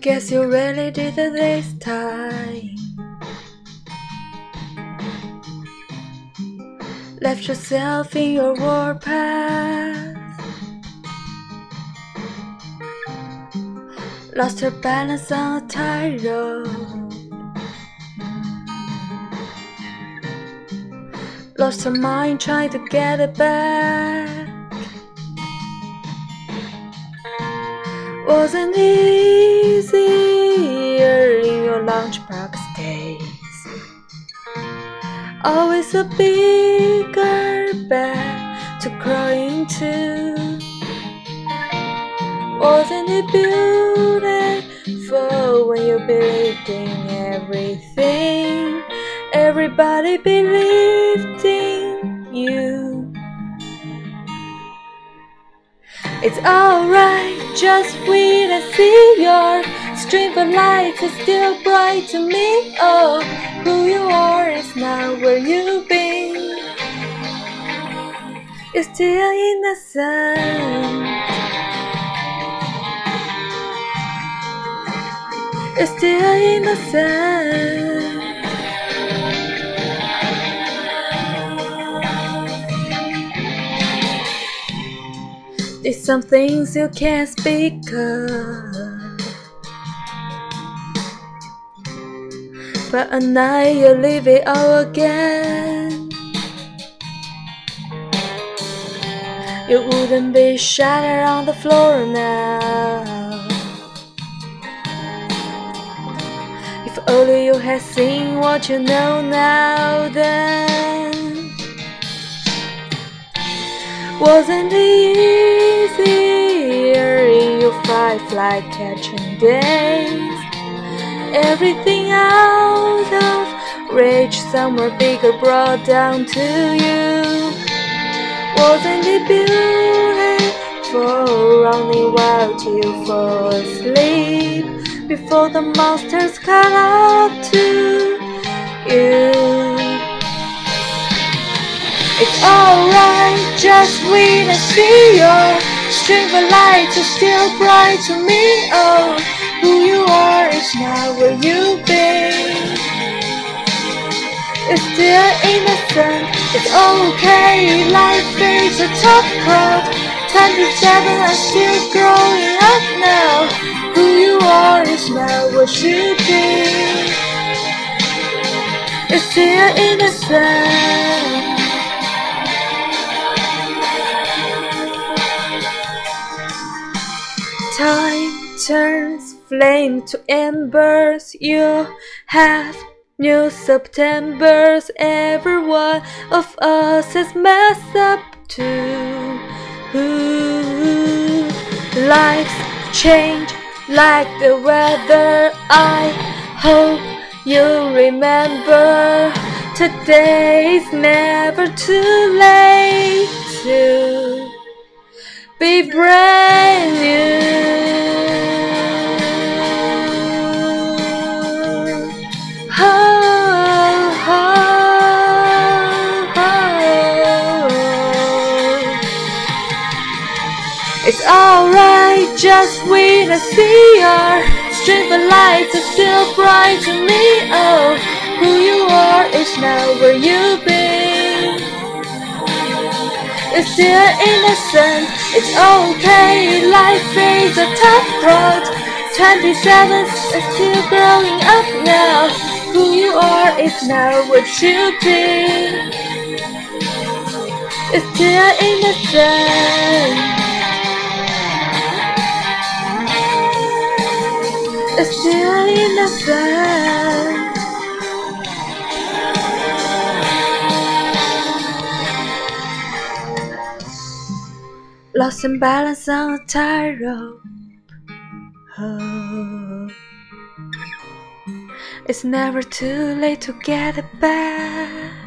Guess you really did it this time. Left yourself in your warpath. Lost your balance on a tightrope. Lost your mind trying to get it back. Wasn't easier in your lunchbox days. Always a bigger bed to crawl into. Wasn't it beautiful when you believed in everything? Everybody believed in you. It's alright, just wait and see your stream of light is still bright to me. Oh, who you are is not where you've been. You're still innocent. You're still innocent. Some things you can't speak of. But at night you leave it all again. You wouldn't be shattered on the floor now. If only you had seen what you know now, then wasn't easier firefly catching days. Everything out of reach, somewhere bigger brought down to you. Wasn't it beautiful wild till you fall asleep before the monsters caught up to you? It's alright, of lights is still bright to me. Oh, who you are is not where you've been. It's still innocent, it's okay. Life is a tough crowd. 27 and still growing up now. Who you are is not what you did. It's still innocent. Flame to embers. You have new Septembers. Every one of us has messed up too. Ooh, Lives change like the weather. I hope you remember. Today's never too late to be brand new. It's alright, just wait and see our strip lights are still bright to me. Oh, who you are is now where you've been. It's still innocent, it's okay. Life is a tough road. 27 is still growing up now. Who you are is now what you be. It's still innocent. Still innocent. Lost in balance on a tightrope. Oh. It's never too late to get it back.